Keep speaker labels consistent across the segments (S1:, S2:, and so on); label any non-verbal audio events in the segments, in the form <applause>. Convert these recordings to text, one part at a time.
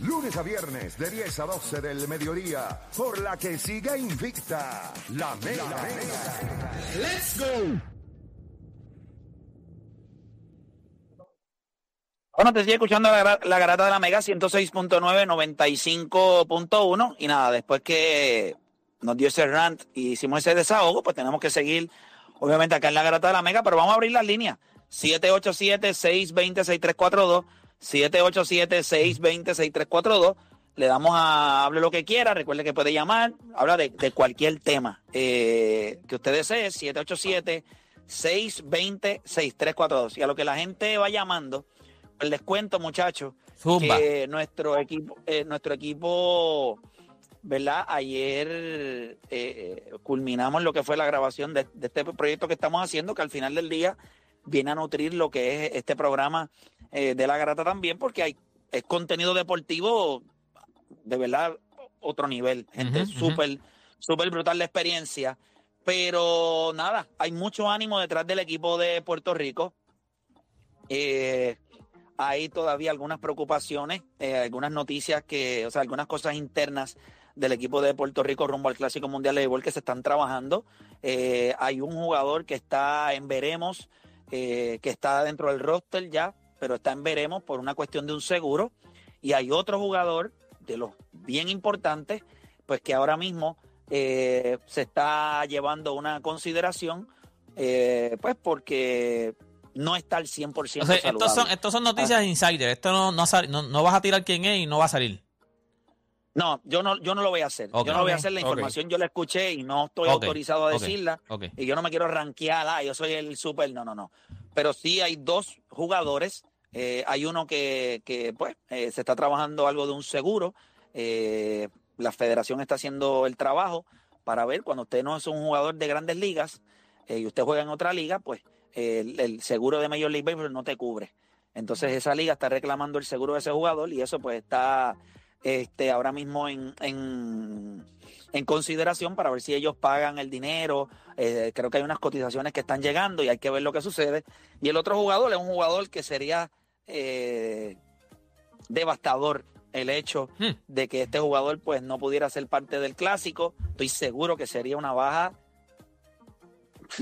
S1: Lunes a viernes de 10 a 12 del mediodía. Por la que siga invicta. La Mega.
S2: Let's go. Bueno, te sigue escuchando la, la garata de la Mega 106.9, 95.1. Y nada, después que nos dio ese rant y hicimos ese desahogo, pues tenemos que seguir, obviamente, acá en la garata de la Mega, pero vamos a abrir las líneas. 787-620-6342. 787-620-6342. Le damos a hable lo que quiera. Recuerde que puede llamar. Habla de, de cualquier tema eh, que usted desee. 787-620-6342. Y a lo que la gente va llamando, pues les cuento, muchachos, que nuestro equipo, eh, nuestro equipo, ¿verdad? Ayer eh, eh, culminamos lo que fue la grabación de, de este proyecto que estamos haciendo, que al final del día viene a nutrir lo que es este programa eh, de la garata también, porque hay es contenido deportivo de verdad otro nivel, gente súper, súper brutal la experiencia. Pero nada, hay mucho ánimo detrás del equipo de Puerto Rico. Eh, hay todavía algunas preocupaciones, eh, algunas noticias que, o sea, algunas cosas internas del equipo de Puerto Rico rumbo al Clásico Mundial de Béisbol que se están trabajando. Eh, hay un jugador que está en veremos, eh, que está dentro del roster ya, pero está en veremos por una cuestión de un seguro. Y hay otro jugador de los bien importantes, pues que ahora mismo eh, se está llevando una consideración, eh, pues porque no está al 100%
S3: O sea, estos son, estos son noticias insider. Esto no, no, no, no vas a tirar quién es y no va a salir.
S2: No, yo no, yo no lo voy a hacer. Yo no lo voy a hacer. La información yo la escuché y no estoy autorizado a decirla.
S3: ok.
S2: Y yo no me quiero rankear, ah, yo soy el super, no, no, no. Pero sí hay dos jugadores. eh, hay uno que, que pues, eh, se está trabajando algo de un seguro. eh, la federación está haciendo el trabajo para ver cuando usted no es un jugador de grandes ligas eh, y usted juega en otra liga, pues eh, el, el seguro de Major League Baseball no te cubre. Entonces esa liga está reclamando el seguro de ese jugador y eso pues está este, ahora mismo en, en, en consideración para ver si ellos pagan el dinero. Eh, creo que hay unas cotizaciones que están llegando y hay que ver lo que sucede. Y el otro jugador es un jugador que sería eh, devastador el hecho
S3: Hmm.
S2: de que este jugador pues no pudiera ser parte del clásico. Estoy seguro que sería una baja.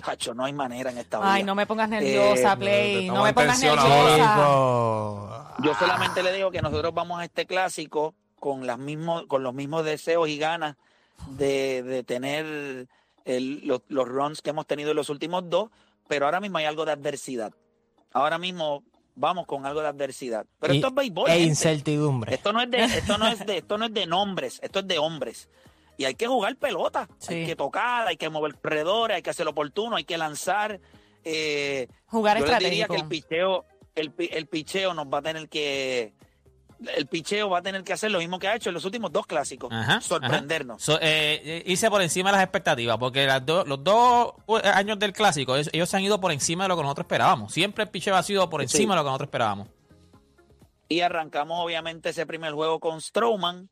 S2: Chacho, no hay manera en esta vida.
S4: Ay, no me pongas nerviosa,
S2: Eh,
S4: Play. No me pongas nerviosa.
S2: Yo solamente le digo que nosotros vamos a este clásico con las mismos, con los mismos deseos y ganas de, de tener el- los, los runs que hemos tenido en los últimos dos, pero ahora mismo hay algo de adversidad. Ahora mismo vamos con algo de adversidad. Pero
S5: Y-
S2: esto es béisbol.
S5: e incertidumbre.
S2: Esto no es de, esto no es de, <laughs> esto no es de nombres, esto es de hombres. Y hay que jugar pelota, hay que tocar, hay que mover corredores, hay que hacer oportuno, hay que lanzar. eh,
S4: Jugar
S2: yo les diría
S4: estratégico.
S2: que el picheo, el, el picheo nos va a tener que, el picheo va a tener que hacer lo mismo que ha hecho en los últimos dos clásicos,
S3: Ajá,
S2: sorprendernos.
S3: So, eh, eh, irse por encima de las expectativas, porque las do- los dos eh, años del clásico, ellos, se han ido por encima de lo que nosotros esperábamos. Siempre el picheo ha sido por
S2: Sí.
S3: encima de lo que nosotros esperábamos.
S2: Y arrancamos obviamente ese primer juego con Strowman,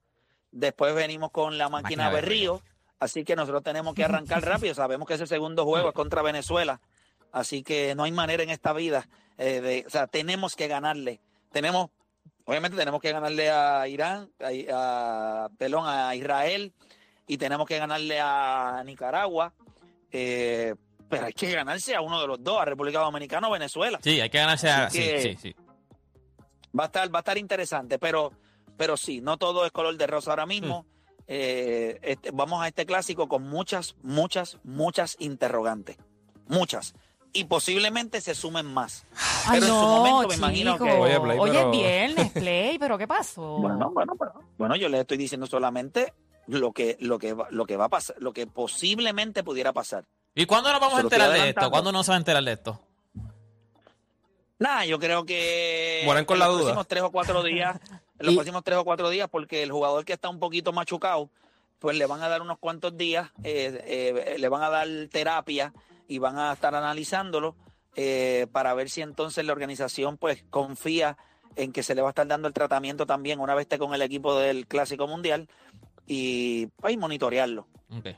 S2: después venimos con la máquina,
S3: Máquina
S2: Berrío, así que nosotros tenemos que arrancar <laughs> rápido, sabemos que ese segundo juego es contra Venezuela, así que no hay manera en esta vida, eh, de, o sea, tenemos que ganarle, tenemos, obviamente tenemos que ganarle a Irán, a, a- a Israel, y tenemos que ganarle a Nicaragua, eh, pero hay que ganarse a uno de los dos, a República Dominicana o Venezuela.
S3: Sí, hay que ganarse a...
S2: Así
S3: Sí,
S2: que-
S3: sí, sí.
S2: Va a estar, va a estar interesante, pero pero sí, no todo es color de rosa ahora mismo. Eh, este, vamos a este clásico con muchas, muchas, muchas interrogantes. Muchas. Y posiblemente se sumen más.
S4: Ay,
S2: Pero en su
S4: no,
S2: momento me imagino
S4: chico.
S2: que.
S5: Oye, Play,
S4: Oye,
S5: pero-
S4: es viernes, Play, pero ¿qué pasó? <laughs>
S2: Bueno, bueno, bueno. Bueno, yo le estoy diciendo solamente lo que, lo que, va, lo que va a pasar, lo que posiblemente pudiera pasar.
S3: ¿Y cuándo nos vamos a
S2: Se
S3: enterar de esto? ¿Cuándo nos va a enterar de esto?
S2: Nada, yo creo que
S5: Mueren con
S2: en
S5: la
S2: los
S5: duda.
S2: próximos tres o cuatro días, <laughs> en los próximos tres o cuatro días, porque el jugador que está un poquito machucado, pues le van a dar unos cuantos días, eh, eh, le van a dar terapia y van a estar analizándolo eh, para ver si entonces la organización pues confía en que se le va a estar dando el tratamiento también una vez esté con el equipo del Clásico Mundial y pues monitorearlo.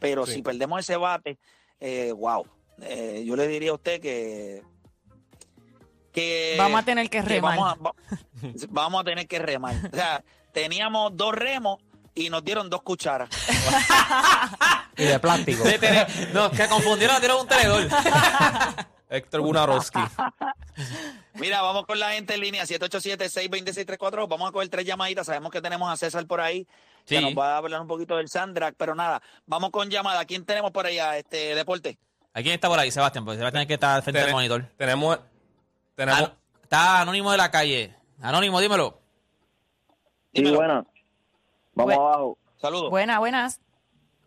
S2: Pero
S5: Sí.
S2: si perdemos ese bate, eh, wow, Eh, yo le diría a usted que que
S4: Vamos a tener que
S2: que
S4: remar.
S2: vamos, a, va- <laughs> vamos a tener que remar. O sea, teníamos dos remos y nos dieron dos cucharas. <laughs>
S5: Y de plástico.
S3: De tener- no, que confundieron, dieron un tenedor. <laughs>
S5: Héctor Bunarowski.
S2: Mira, vamos con la gente en línea, 787-626-34. Vamos a coger tres llamaditas. Sabemos que tenemos a César por ahí, que
S3: Sí.
S2: nos va a hablar un poquito del Sandrak, pero nada, vamos con llamada. ¿Quién tenemos por allá, este deporte?
S3: ¿A quién está por ahí, Sebastián? Porque Sebastián tiene que estar frente al
S5: Tene-
S3: monitor.
S5: Tenemos. Tenemos.
S3: An- está Anónimo de la calle. Anónimo, dímelo.
S6: Sí,
S2: Dímelo.
S6: Vamos
S4: Bu-
S6: abajo.
S2: Saludos.
S4: Buenas, buenas.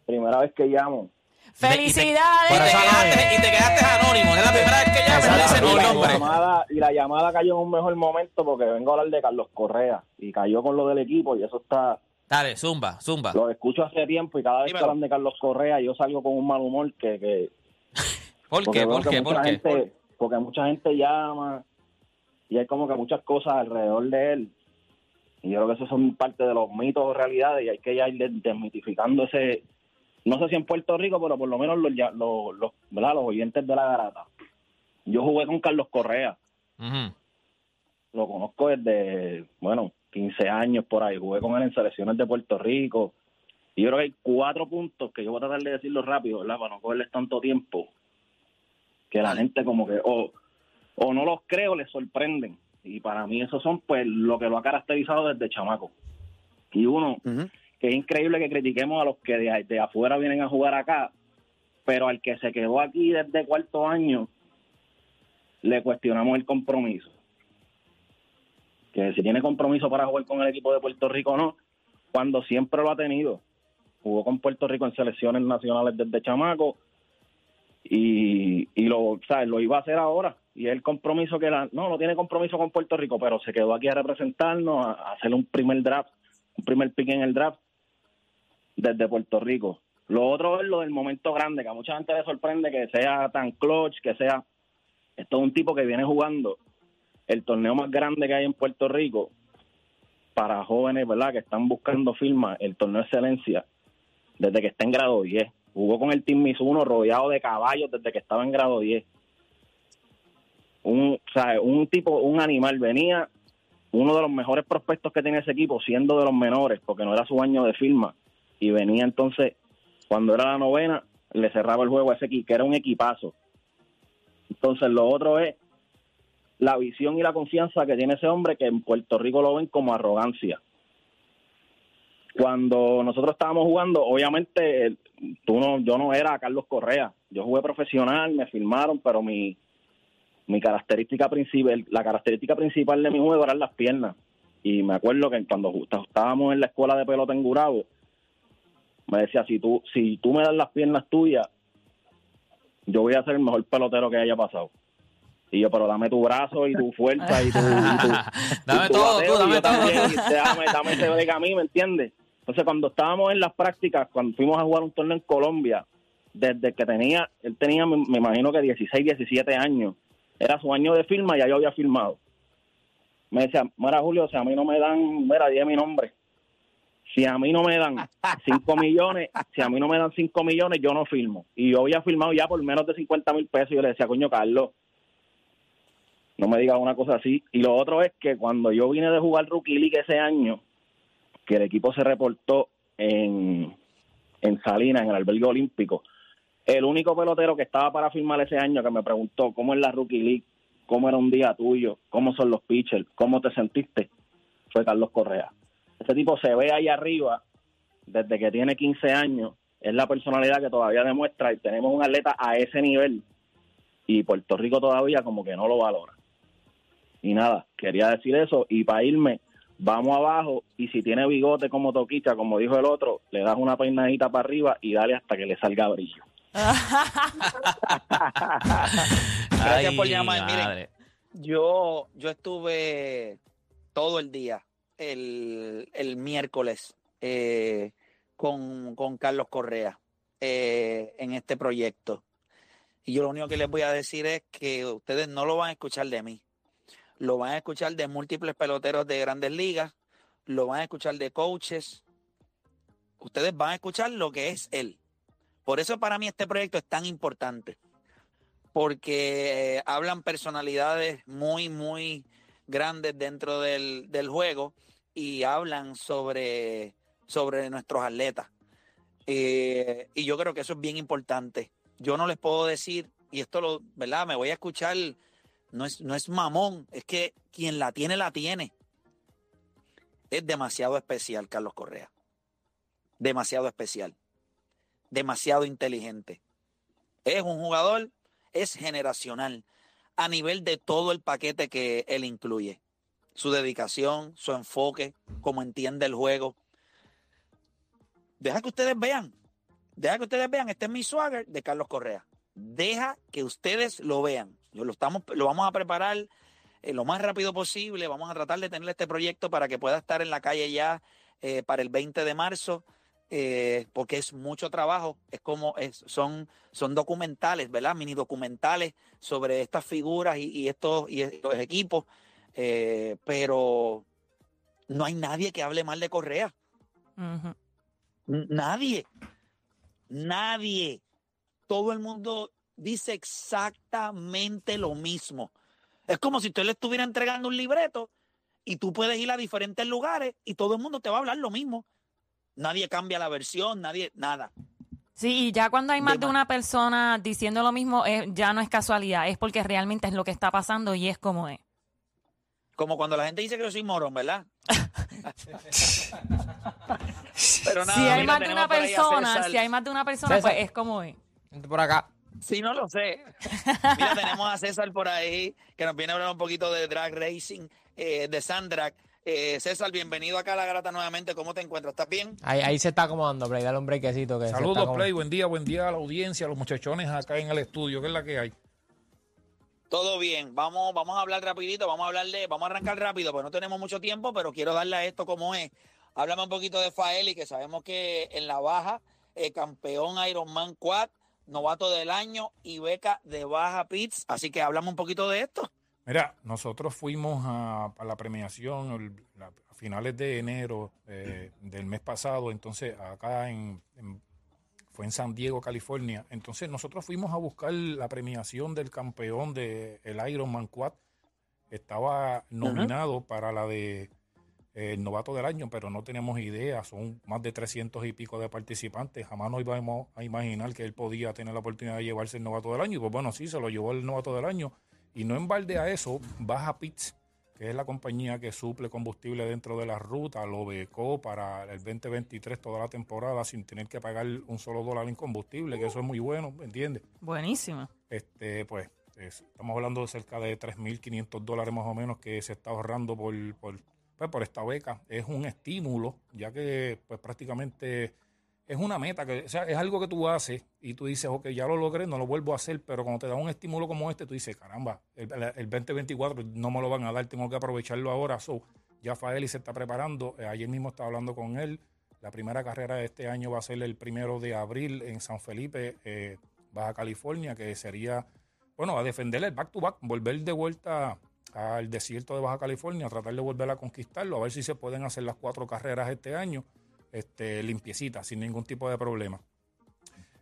S6: Primera vez que llamo.
S4: ¡Felicidades!
S3: Y te, quedaste, y te quedaste anónimo. Es la primera vez que llamas y dices
S6: y, la
S3: nombre.
S6: llamada, y la llamada cayó en un mejor momento porque vengo a hablar de Carlos Correa y cayó con lo del equipo y eso está...
S3: Dale, zumba, zumba.
S6: Lo escucho hace tiempo y cada vez que hablan de Carlos Correa yo salgo con un mal humor que... que <laughs>
S3: ¿Por
S6: porque
S3: qué? ¿Por
S6: que
S3: qué?
S6: mucha
S3: ¿Por qué?
S6: gente- porque mucha gente llama y hay como que muchas cosas alrededor de él. Y yo creo que esos son parte de los mitos o realidades y hay que ya ir des- desmitificando ese... No sé si en Puerto Rico, pero por lo menos los, los, los, ¿verdad? los oyentes de la garata. Yo jugué con Carlos Correa. Lo conozco desde, bueno, 15 años por ahí. Jugué con él en selecciones de Puerto Rico. Y yo creo que hay cuatro puntos que yo voy a tratar de decirlo rápido, ¿verdad? Para no cogerles tanto tiempo. Que la gente como que o, o no los creo, les sorprenden. Y para mí esos son pues lo que lo ha caracterizado desde chamaco. Y uno, que es increíble que critiquemos a los que de, de afuera vienen a jugar acá, pero al que se quedó aquí desde cuarto año, le cuestionamos el compromiso. Que si tiene compromiso para jugar con el equipo de Puerto Rico o no, cuando siempre lo ha tenido. Jugó con Puerto Rico en selecciones nacionales desde chamaco y, y lo, ¿sabes? lo iba a hacer ahora. Y el compromiso que la, no, no tiene compromiso con Puerto Rico, pero se quedó aquí a representarnos, a, hacer un primer draft, un primer pick en el draft desde Puerto Rico. Lo otro es lo del momento grande, que a mucha gente le sorprende que sea tan clutch, que sea... Esto es un tipo que viene jugando el torneo más grande que hay en Puerto Rico para jóvenes, ¿verdad? Que están buscando firma, el torneo de excelencia, desde que está en grado 10. Jugó con el Team Mizuno rodeado de caballos desde que estaba en grado 10. Un, sea, un tipo, un animal, venía uno de los mejores prospectos que tiene ese equipo, siendo de los menores, porque no era su año de firma, y venía entonces, cuando era la novena, le cerraba el juego a ese equipo, que era un equipazo. Entonces, lo otro es la visión y la confianza que tiene ese hombre, que en Puerto Rico lo ven como arrogancia. Cuando nosotros estábamos jugando, obviamente, tú no, yo no era Carlos Correa. Yo jugué profesional, me firmaron, pero mi, mi característica principal, la característica principal de mi juego eran las piernas. Y me acuerdo que cuando estábamos en la escuela de pelota en Gurabo, me decía, si tú, si tú me das las piernas tuyas, yo voy a ser el mejor pelotero que haya pasado. Y yo, pero dame tu brazo y tu <laughs> fuerza y tu... y tu- <laughs>
S3: Dame
S6: y tu
S3: todo,
S6: bateo,
S3: tú, dame todo.
S6: también, dame, <laughs> dame ese break a mí, ¿me entiendes? Entonces, cuando estábamos en las prácticas, cuando fuimos a jugar un torneo en Colombia, desde que tenía, él tenía, me, me imagino que 16, 17 años, era su año de firma y ya yo había firmado. Me decía, mira Julio, si a mí no me dan, mira, dije mi nombre. Si a mí no me dan 5 <laughs> millones, si a mí no me dan 5 millones, yo no firmo. Y yo había firmado ya por menos de 50 mil pesos. Y yo le decía, coño, Carlos, no me digas una cosa así. Y lo otro es que cuando yo vine de jugar Rookie League ese año, que el equipo se reportó en, en Salinas, en el albergue olímpico, el único pelotero que estaba para firmar ese año que me preguntó cómo es la Rookie League, cómo era un día tuyo, cómo son los pitchers, cómo te sentiste, fue Carlos Correa. ese tipo se ve ahí arriba desde que tiene 15 años. Es la personalidad que todavía demuestra y tenemos un atleta a ese nivel y Puerto Rico todavía como que no lo valora. Y nada, quería decir eso y para irme, vamos abajo y si tiene bigote como Toquicha, como dijo el otro, le das una peinadita para arriba y dale hasta que le salga brillo. <laughs>
S2: Gracias por llamar. Miren. Yo, yo estuve todo el día el, el miércoles eh, con, con Carlos Correa eh, en este proyecto. Y yo lo único que les voy a decir es que ustedes no lo van a escuchar de mí. Lo van a escuchar de múltiples peloteros de grandes ligas. Lo van a escuchar de coaches. Ustedes van a escuchar lo que es él. Por eso para mí este proyecto es tan importante porque eh, hablan personalidades muy, muy grandes dentro del, del juego y hablan sobre, sobre nuestros atletas. Eh, y yo creo que eso es bien importante. Yo no les puedo decir, y esto lo, ¿verdad? Me voy a escuchar, no es, no es mamón, es que quien la tiene, la tiene. Es demasiado especial, Carlos Correa. Demasiado especial. Demasiado inteligente. Es un jugador es generacional a nivel de todo el paquete que él incluye. Su dedicación, su enfoque, cómo entiende el juego. Deja que ustedes vean. Deja que ustedes vean. Este es mi swagger de Carlos Correa. Deja que ustedes lo vean. Lo, estamos, lo vamos a preparar eh, lo más rápido posible. Vamos a tratar de tener este proyecto para que pueda estar en la calle ya eh, para el 20 de marzo eh, porque es mucho trabajo, es como es, son, son documentales, ¿verdad? Mini documentales sobre estas figuras y, y estos, y estos equipos, eh, pero no hay nadie que hable mal de Correa, nadie, nadie, todo el mundo dice exactamente lo mismo. Es como si usted le estuviera entregando un libreto y tú puedes ir a diferentes lugares y todo el mundo te va a hablar lo mismo. Nadie cambia la versión, nadie, nada.
S4: Sí, y ya cuando hay más
S2: De
S4: una persona diciendo lo mismo, eh, ya no es casualidad, es porque realmente es lo que está pasando y es como es.
S2: Como cuando la gente dice que yo soy morón, ¿verdad? <laughs> Pero nada,
S4: si hay más de una persona, si hay más de una persona,
S5: César.
S4: pues es como es.
S5: Por acá.
S2: Sí, no lo sé. Mira, tenemos a César por ahí que nos viene a hablar un poquito de drag racing, eh, de Sandrag. Eh, César, bienvenido acá a La Garata nuevamente. ¿Cómo te encuentras? ¿Estás bien?
S5: Ahí, ahí se está acomodando, Play. Dale un brequecito. Que
S7: Saludos,
S5: como-
S7: Play. Buen día, buen día a la audiencia, a los muchachones acá en el estudio. ¿Qué es la que hay?
S2: Todo bien. Vamos, vamos a hablar rapidito, vamos a hablarle, vamos a arrancar rápido, pues no tenemos mucho tiempo, pero quiero darle a esto como es. Háblame un poquito de Faeli, que sabemos que en la baja, eh, campeón Ironman Quad, novato del año y beca de baja Pits. Así que háblame un poquito de esto.
S7: Mira, nosotros fuimos a, a la premiación el- la- a finales de enero eh, del mes pasado, entonces acá en, en- fue en San Diego, California. Entonces nosotros fuimos a buscar la premiación del campeón del el Ironman Quad. Estaba nominado para la de eh, el novato del año, pero no tenemos idea. Son más de 300 y pico de participantes. Jamás nos íbamos a imaginar que él podía tener la oportunidad de llevarse el novato del año. Y pues bueno, sí, se lo llevó el novato del año. Y no en balde a eso, Baja Pits, que es la compañía que suple combustible dentro de la ruta, lo becó para el 2023 toda la temporada sin tener que pagar un solo dólar en combustible, que eso es muy bueno, ¿me entiendes?
S4: Buenísimo.
S7: Este, pues, es- estamos hablando de cerca de 3.500 dólares más o menos que se está ahorrando por, por, pues, por esta beca. Es un estímulo, ya que pues prácticamente es una meta, que, o sea, es algo que tú haces y tú dices, ok, ya lo logré, no lo vuelvo a hacer, pero cuando te da un estímulo como este, tú dices, caramba, el, el- el 2024 no me lo van a dar, tengo que aprovecharlo ahora. So, ya Faeli se está preparando, eh, ayer mismo estaba hablando con él, la primera carrera de este año va a ser el primero de abril en San Felipe, eh, Baja California, que sería, bueno, a defender el back to back, volver de vuelta al desierto de Baja California, tratar de volver a conquistarlo, a ver si se pueden hacer las cuatro carreras este año, este, limpiecitas, sin ningún tipo de problema.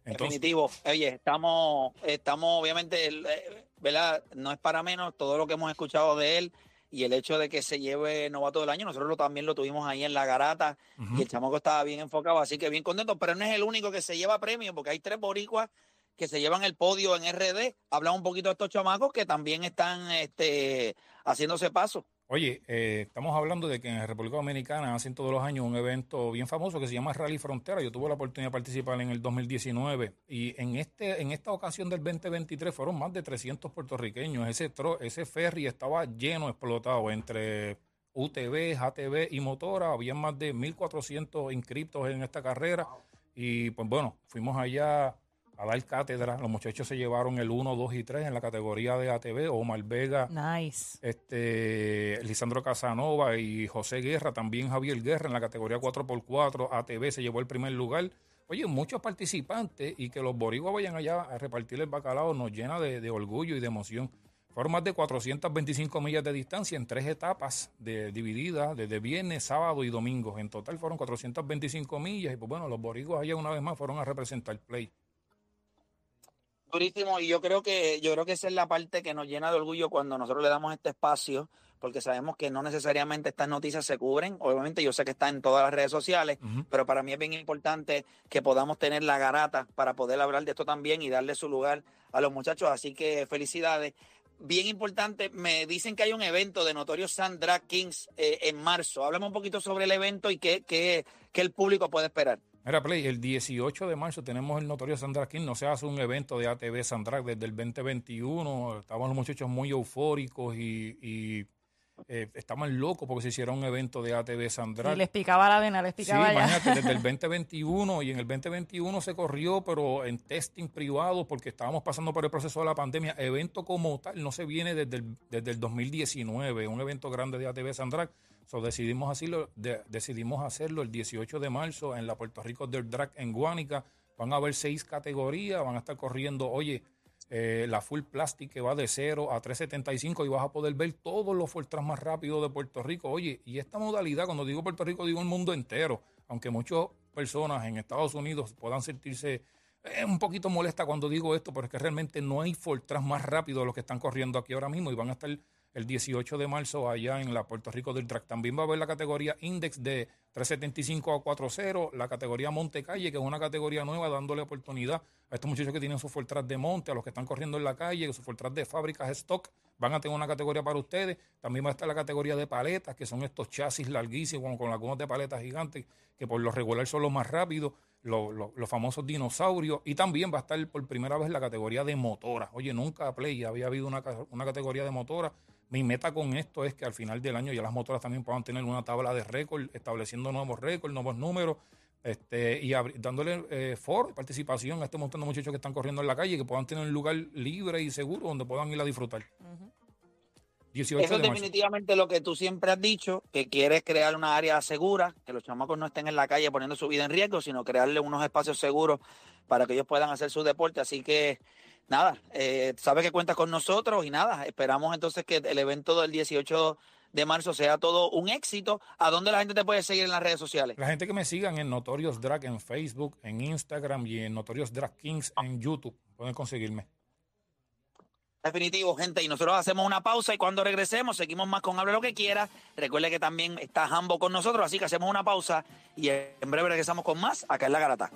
S7: Entonces,
S2: Definitivo. Oye, estamos, estamos obviamente, eh, ¿verdad? No es para menos todo lo que hemos escuchado de él y el hecho de que se lleve novato del año. Nosotros lo, también lo tuvimos ahí en la garata y el chamaco estaba bien enfocado, así que bien contento. Pero no es el único que se lleva premio porque hay tres boricuas que se llevan el podio en RD. Habla un poquito de estos chamacos que también están este, haciéndose paso.
S7: Oye, eh, estamos hablando de que en República Dominicana hacen todos los años un evento bien famoso que se llama Rally Frontera. Yo tuve la oportunidad de participar en el 2019 y en este en esta ocasión del 2023 fueron más de 300 puertorriqueños. Ese tro- ese ferry estaba lleno, explotado entre UTV, ATV y motora. Había más de 1.400 inscriptos en esta carrera y pues bueno, fuimos allá a dar cátedra. Los muchachos se llevaron el 1, 2 y 3 en la categoría de ATV. Omar Vega,
S4: Nice.
S7: este Lisandro Casanova y José Guerra, también Javier Guerra en la categoría 4x4, ATV se llevó el primer lugar. Oye, muchos participantes y que los boricuas vayan allá a repartir el bacalao nos llena de, de orgullo y de emoción. Fueron más de 425 millas de distancia en tres etapas de, divididas desde viernes, sábado y domingo. En total fueron 425 millas y pues bueno, los boricuas allá una vez más fueron a representar Play.
S2: Durísimo, y yo creo que yo creo que esa es la parte que nos llena de orgullo cuando nosotros le damos este espacio, porque sabemos que no necesariamente estas noticias se cubren. Obviamente yo sé que está en todas las redes sociales, pero para mí es bien importante que podamos tener la garata para poder hablar de esto también y darle su lugar a los muchachos. Así que felicidades. Bien importante, me dicen que hay un evento de Notorious Sand Drag Kings eh, en marzo. Háblame un poquito sobre el evento y qué, qué, qué el público puede esperar.
S7: Mira, Play, el 18 de marzo tenemos el notorio Sandra King. No se hace un evento de ATV Sandra desde el 2021. Estaban los muchachos muy eufóricos y, y, eh, estaban locos porque se hicieron un evento de ATV Sandra.
S4: Y les picaba la vena, les
S7: Sí,
S4: picaba ya.
S7: imagínate, desde el <laughs> 2021 y en el 2021 se corrió, pero en testing privado porque estábamos pasando por el proceso de la pandemia. Evento como tal no se viene desde el, desde el 2019, un evento grande de ATV Sandrag. So decidimos, hacerlo, de- decidimos hacerlo el 18 de marzo en la Puerto Rico Dirt Drag en Guánica. Van a haber seis categorías, van a estar corriendo, oye, eh, la full plastic que va de 0 a 375 y vas a poder ver todos los Fortran más rápidos de Puerto Rico. Oye, y esta modalidad, cuando digo Puerto Rico, digo el mundo entero, aunque muchas personas en Estados Unidos puedan sentirse eh, un poquito molesta cuando digo esto, pero es que realmente no hay Fortran más rápidos de los que están corriendo aquí ahora mismo y van a estar el 18 de marzo allá en la Puerto Rico del Track. También va a haber la categoría Index de 375 a 40, la categoría Monte Calle, que es una categoría nueva dándole oportunidad a estos muchachos que tienen sus Fortran de monte, a los que están corriendo en la calle, sus Fortran de fábricas stock, van a tener una categoría para ustedes. También va a estar la categoría de paletas, que son estos chasis larguísimos con, con algunos de paletas gigantes, que por lo regular son los más rápidos, los, los- famosos dinosaurios. Y también va a estar por primera vez la categoría de motora. Oye, nunca Play había habido una, una categoría de motora. Mi meta con esto es que al final del año ya las motoras también puedan tener una tabla de récord, estableciendo nuevos récords, nuevos números, este, y dándole eh, foro, participación a este montón de muchachos que están corriendo en la calle, que puedan tener un lugar libre y seguro donde puedan ir a disfrutar. 18
S2: Eso es
S7: de
S2: definitivamente lo que tú siempre has dicho, que quieres crear una área segura, que los chamacos no estén en la calle poniendo su vida en riesgo, sino crearle unos espacios seguros para que ellos puedan hacer su deporte. Así que, nada, eh, sabes que cuentas con nosotros y nada, esperamos entonces que el evento del 18 de marzo sea todo un éxito. ¿A dónde la gente te puede seguir en las redes sociales?
S7: La gente que me sigan en Notorious Drag en Facebook, en Instagram y en Notorious Drag Kings en YouTube, pueden conseguirme.
S2: Definitivo, gente. Y nosotros hacemos una pausa y cuando regresemos seguimos más con Hable lo que quiera. Recuerde que también está Jambo con nosotros, así que hacemos una pausa y en breve regresamos con más acá en La Garata.